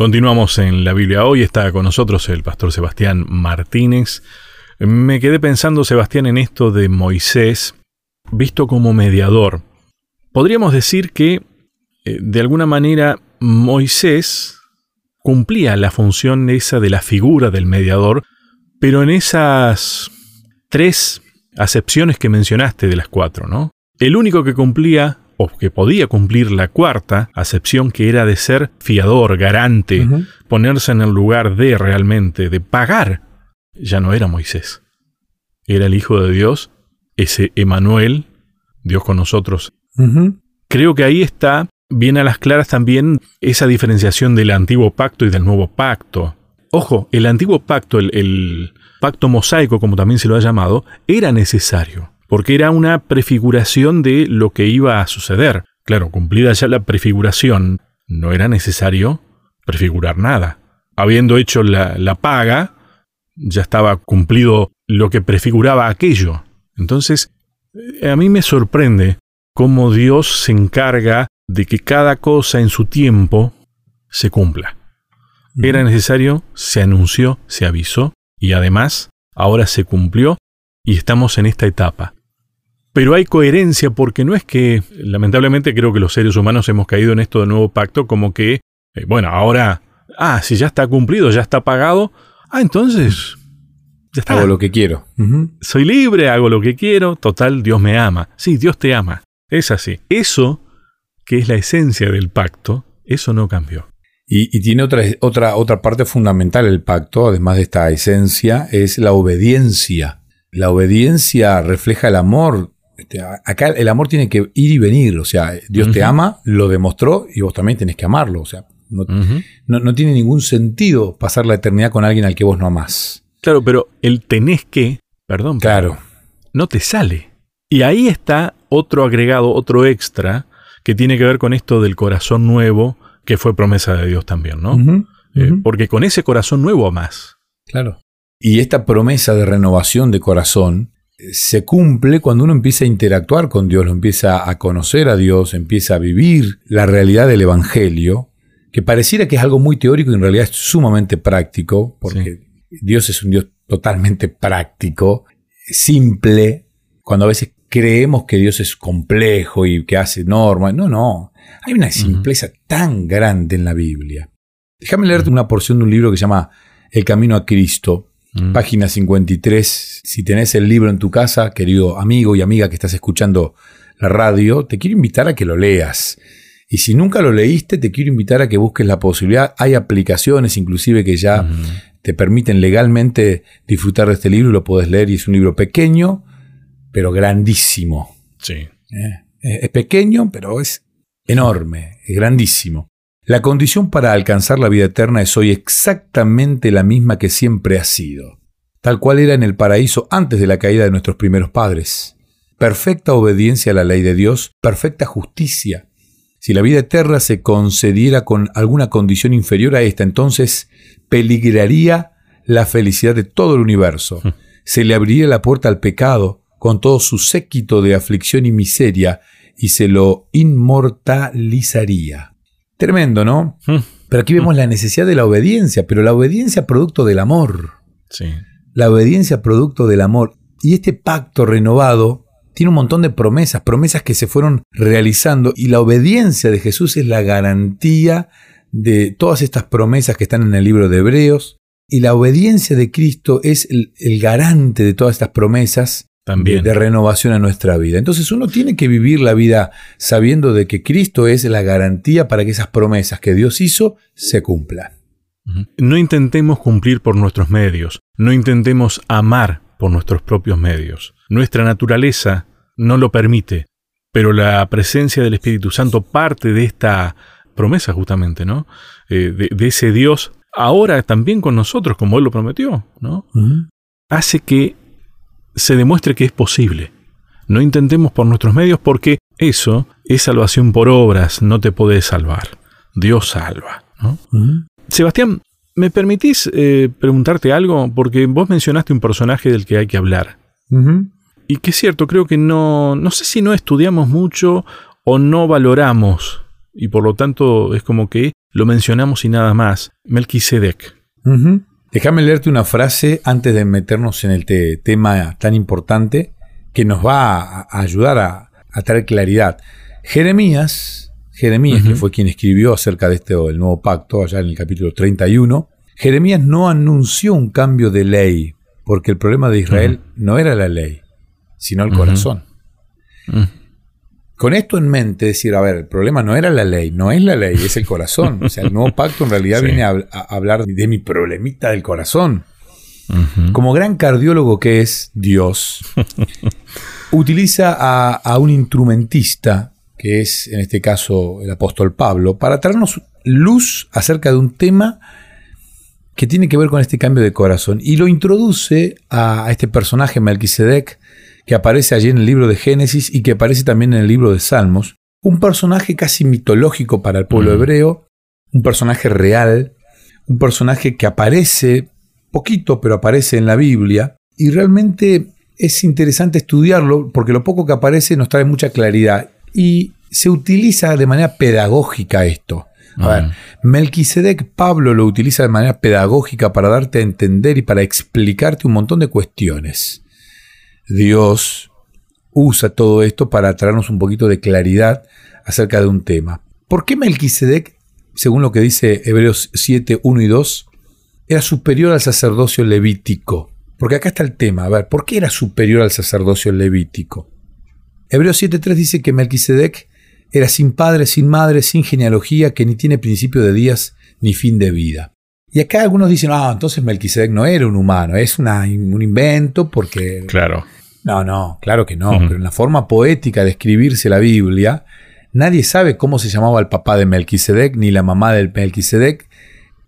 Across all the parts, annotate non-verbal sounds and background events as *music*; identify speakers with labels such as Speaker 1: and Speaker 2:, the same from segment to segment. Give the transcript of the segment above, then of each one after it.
Speaker 1: Continuamos en la Biblia. Hoy está con nosotros el pastor Sebastián Martínez. Me quedé pensando, Sebastián, en esto de Moisés, visto como mediador. Podríamos decir que, eh, de alguna manera, Moisés cumplía la función esa de la figura del mediador, pero en esas tres acepciones que mencionaste de las cuatro, ¿no? El único que cumplía o que podía cumplir la cuarta acepción que era de ser fiador, garante, ponerse en el lugar de realmente, de pagar, ya no era Moisés. Era el Hijo de Dios, ese Emanuel, Dios con nosotros. Creo que ahí está bien a las claras también esa diferenciación del antiguo pacto y del nuevo pacto. Ojo, el antiguo pacto, el pacto mosaico, como también se lo ha llamado, era necesario porque era una prefiguración de lo que iba a suceder. Claro, cumplida ya la prefiguración, no era necesario prefigurar nada. Habiendo hecho la, paga, ya estaba cumplido lo que prefiguraba aquello. Entonces, eh, a mí me sorprende cómo Dios se encarga de que cada cosa en su tiempo se cumpla. Era necesario, se anunció, se avisó y además ahora se cumplió y estamos en esta etapa. Pero hay coherencia porque no es que, lamentablemente creo que los seres humanos hemos caído en esto del nuevo pacto como que, eh, bueno, ahora, ah, si ya está cumplido, ya está pagado, ah, entonces,
Speaker 2: ya está. Hago lo que quiero.
Speaker 1: Soy libre, hago lo que quiero, total, Dios me ama. Sí, Dios te ama. Es así. Eso, que es la esencia del pacto, eso no cambió.
Speaker 2: Y, y, tiene otra, otra, otra parte fundamental el pacto, además de esta esencia, es la obediencia. La obediencia refleja el amor este, acá el amor tiene que ir y venir, o sea, Dios te ama, lo demostró y vos también tenés que amarlo, o sea, no, tiene ningún sentido pasar la eternidad con alguien al que vos no amás.
Speaker 1: Claro, pero el tenés que, perdón,
Speaker 2: claro.
Speaker 1: no te sale. Y ahí está otro agregado, otro extra, que tiene que ver con esto del corazón nuevo, que fue promesa de Dios también, ¿no? Eh, porque con ese corazón nuevo amás.
Speaker 2: Claro. Y esta promesa de renovación de corazón se cumple cuando uno empieza a interactuar con Dios, lo empieza a conocer a Dios, empieza a vivir la realidad del Evangelio, que pareciera que es algo muy teórico y en realidad es sumamente práctico, porque Dios es un Dios totalmente práctico, simple, cuando a veces creemos que Dios es complejo y que hace normas. No, no. Hay una simpleza tan grande en la Biblia. Déjame leerte una porción de un libro que se llama El Camino a Cristo, Mm. Página 53. Si tenés el libro en tu casa, querido amigo y amiga que estás escuchando la radio, te quiero invitar a que lo leas. Y si nunca lo leíste, te quiero invitar a que busques la posibilidad. Hay aplicaciones inclusive que ya te permiten legalmente disfrutar de este libro y lo puedes leer. Y es un libro pequeño, pero grandísimo.
Speaker 1: Sí.
Speaker 2: Eh, es pequeño, pero es enorme, es grandísimo. La condición para alcanzar la vida eterna es hoy exactamente la misma que siempre ha sido, tal cual era en el paraíso antes de la caída de nuestros primeros padres. Perfecta obediencia a la ley de Dios, perfecta justicia. Si la vida eterna se concediera con alguna condición inferior a esta, entonces peligraría la felicidad de todo el universo. Hmm. Se le abriría la puerta al pecado con todo su séquito de aflicción y miseria y se lo inmortalizaría. Tremendo, ¿no? Hmm. Pero aquí vemos la necesidad de la obediencia, pero la obediencia producto del amor.
Speaker 1: Sí.
Speaker 2: La obediencia producto del amor. Y este pacto renovado tiene un montón de promesas, promesas que se fueron realizando y la obediencia de Jesús es la garantía de todas estas promesas que están en el libro de Hebreos. Y la obediencia de Cristo es el, el garante de todas estas promesas de, renovación a nuestra vida. Entonces uno tiene que vivir la vida sabiendo de que Cristo es la garantía para que esas promesas que Dios hizo se cumplan.
Speaker 1: No intentemos cumplir por nuestros medios, no intentemos amar por nuestros propios medios. Nuestra naturaleza no lo permite, pero la presencia del Espíritu Santo parte de esta promesa justamente, ¿no? Eh, de, ese Dios ahora también con nosotros, como Él lo prometió, ¿no? Hace que se demuestre que es posible. No intentemos por nuestros medios porque eso es salvación por obras, no te podés salvar. Dios salva. Sebastián, ¿me permitís eh, preguntarte algo? Porque vos mencionaste un personaje del que hay que hablar. Y que es cierto, creo que no, no sé si no estudiamos mucho o no valoramos. Y por lo tanto es como que lo mencionamos y nada más, Melquisedec.
Speaker 2: Déjame leerte una frase antes de meternos en el tema tan importante que nos va a, ayudar a, traer claridad. Jeremías, Jeremías, que fue quien escribió acerca de este el nuevo pacto, allá en el capítulo 31, Jeremías no anunció un cambio de ley, porque el problema de Israel no era la ley, sino el corazón. Con esto en mente, decir, a ver, el problema no era la ley, no es la ley, es el corazón. O sea, el nuevo pacto en realidad *laughs* viene a, hablar de mi problemita del corazón. Como gran cardiólogo que es Dios, *laughs* utiliza a, un instrumentista, que es en este caso el apóstol Pablo, para traernos luz acerca de un tema que tiene que ver con este cambio de corazón. Y lo introduce a este personaje, Melquisedec, que aparece allí en el libro de Génesis y que aparece también en el libro de Salmos, un personaje casi mitológico para el pueblo hebreo, un personaje real, un personaje que aparece poquito, pero aparece en la Biblia, y realmente es interesante estudiarlo porque lo poco que aparece nos trae mucha claridad y se utiliza de manera pedagógica esto. A ver, Melquisedec, Pablo lo utiliza de manera pedagógica para darte a entender y para explicarte un montón de cuestiones. Dios usa todo esto para traernos un poquito de claridad acerca de un tema. ¿Por qué Melquisedec, según lo que dice Hebreos 7, 1 y 2, era superior al sacerdocio levítico? Porque acá está el tema. A ver, ¿por qué era superior al sacerdocio levítico? Hebreos 7.3 dice que Melquisedec era sin padre, sin madre, sin genealogía, que ni tiene principio de días ni fin de vida. Y acá algunos dicen, ah, entonces Melquisedec no era un humano, es un invento porque...
Speaker 1: Claro.
Speaker 2: No, no, claro que no, pero en la forma poética de escribirse la Biblia, nadie sabe cómo se llamaba el papá de Melquisedec ni la mamá del Melquisedec.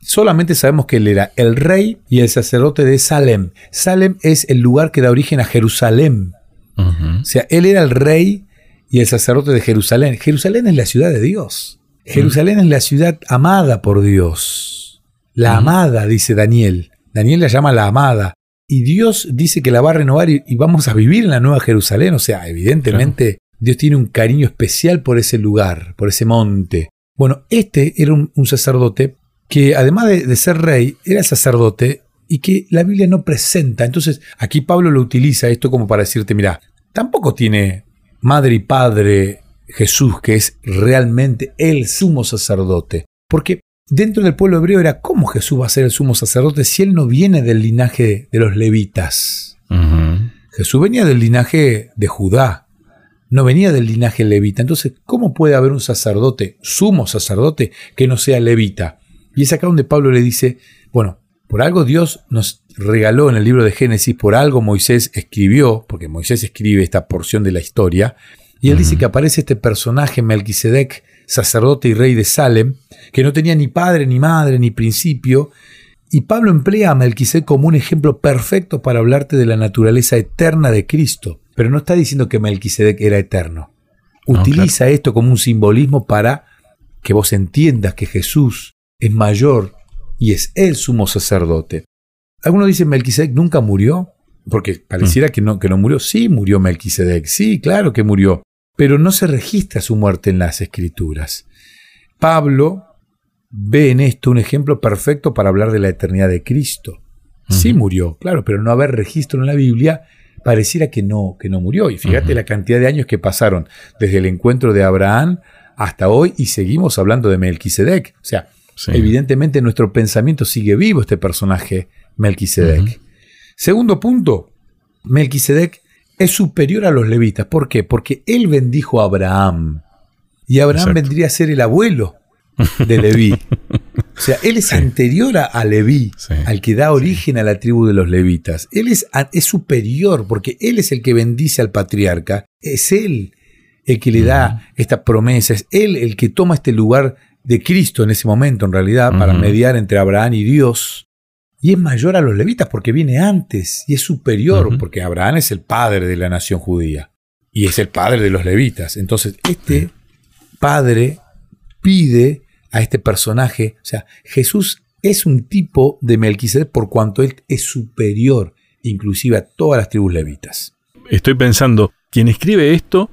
Speaker 2: Solamente sabemos que él era el rey y el sacerdote de Salem. Salem es el lugar que da origen a Jerusalén. O sea, él era el rey y el sacerdote de Jerusalén. Jerusalén es la ciudad de Dios. Jerusalén es la ciudad amada por Dios. La amada, dice Daniel. Daniel la llama la amada y Dios dice que la va a renovar y, vamos a vivir en la Nueva Jerusalén. O sea, evidentemente Dios tiene un cariño especial por ese lugar, por ese monte. Bueno, este era un, sacerdote que además de, ser rey, era sacerdote y que la Biblia no presenta. Entonces, aquí Pablo lo utiliza esto como para decirte, mira, tampoco tiene madre y padre Jesús, que es realmente el sumo sacerdote. Porque dentro del pueblo hebreo era cómo Jesús va a ser el sumo sacerdote si él no viene del linaje de los levitas. Jesús venía del linaje de Judá, no venía del linaje levita. Entonces, ¿cómo puede haber un sacerdote, sumo sacerdote, que no sea levita? Y es acá donde Pablo le dice, bueno, por algo Dios nos regaló en el libro de Génesis, por algo Moisés escribió, porque Moisés escribe esta porción de la historia, y él dice que aparece este personaje, Melquisedec, sacerdote y rey de Salem, que no tenía ni padre, ni madre, ni principio, y Pablo emplea a Melquisedec como un ejemplo perfecto para hablarte de la naturaleza eterna de Cristo, pero no está diciendo que Melquisedec era eterno. Utiliza esto como un simbolismo para que vos entiendas que Jesús es mayor y es el sumo sacerdote. Algunos dicen Melquisedec nunca murió, porque pareciera mm. que, no, que no murió. Sí, murió Melquisedec, sí, claro que murió, pero no se registra su muerte en las escrituras. Pablo ve en esto un ejemplo perfecto para hablar de la eternidad de Cristo. Sí murió, claro, pero no haber registro en la Biblia pareciera que no, que no murió. Y fíjate la cantidad de años que pasaron desde el encuentro de Abraham hasta hoy y seguimos hablando de Melquisedec. O sea, evidentemente en nuestro pensamiento sigue vivo este personaje Melquisedec. Segundo punto, Melquisedec es superior a los levitas. ¿Por qué? Porque él bendijo a Abraham. Y Abraham vendría a ser el abuelo de Leví. *laughs* O sea, él es anterior a, Leví, al que da origen a la tribu de los levitas. Él es, es, superior porque él es el que bendice al patriarca. Es él el que le da esta promesa. Es él el que toma este lugar de Cristo en ese momento, en realidad, para mediar entre Abraham y Dios. Y es mayor a los levitas porque viene antes y es superior porque Abraham es el padre de la nación judía y es el padre de los levitas. Entonces, este padre pide a este personaje, o sea, Jesús es un tipo de Melquisedec por cuanto él es superior inclusive a todas las tribus levitas.
Speaker 1: Estoy pensando, quien escribe esto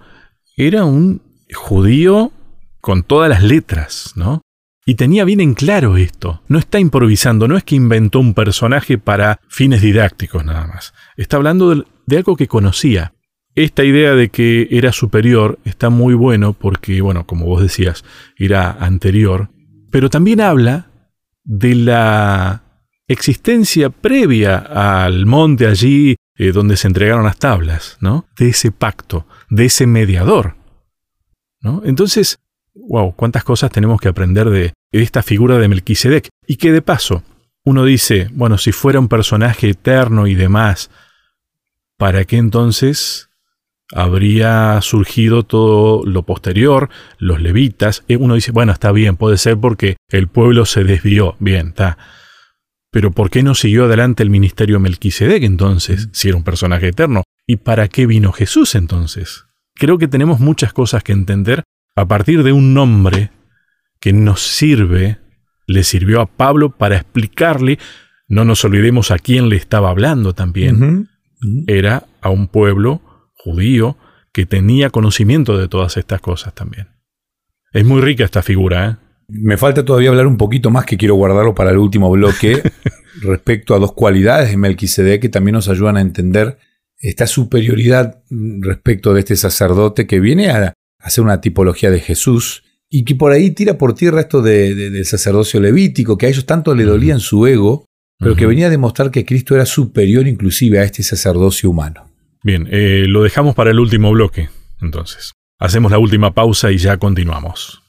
Speaker 1: era un judío con todas las letras, ¿no? Y tenía bien en claro esto. No está improvisando, no es que inventó un personaje para fines didácticos nada más. Está hablando de, algo que conocía. Esta idea de que era superior está muy bueno porque, bueno, como vos decías, era anterior, pero también habla de la existencia previa al monte allí eh, donde se entregaron las tablas, ¿no? De ese pacto, de ese mediador. ¿no? Entonces, wow, cuántas cosas tenemos que aprender de esta figura de Melquisedec. Y que de paso, uno dice, bueno, si fuera un personaje eterno y demás, ¿para qué entonces habría surgido todo lo posterior, los levitas? Eh, uno dice, bueno, está bien, puede ser porque el pueblo se desvió, bien, está. Pero ¿por qué no siguió adelante el ministerio Melquisedec entonces, si era un personaje eterno? ¿Y para qué vino Jesús entonces? Creo que tenemos muchas cosas que entender a partir de un nombre que nos sirve, le sirvió a Pablo para explicarle, no nos olvidemos a quién le estaba hablando también, era a un pueblo judío que tenía conocimiento de todas estas cosas también. Es muy rica esta figura, ¿eh?
Speaker 2: Me falta todavía hablar un poquito más que quiero guardarlo para el último bloque *laughs* respecto a dos cualidades de Melquisedec que también nos ayudan a entender esta superioridad respecto de este sacerdote que viene a hacer una tipología de Jesús y que por ahí tira por tierra esto de, del sacerdocio levítico, que a ellos tanto le dolía en su ego, pero que venía a demostrar que Cristo era superior inclusive a este sacerdocio humano.
Speaker 1: Bien, eh, lo dejamos para el último bloque, entonces. Hacemos la última pausa y ya continuamos.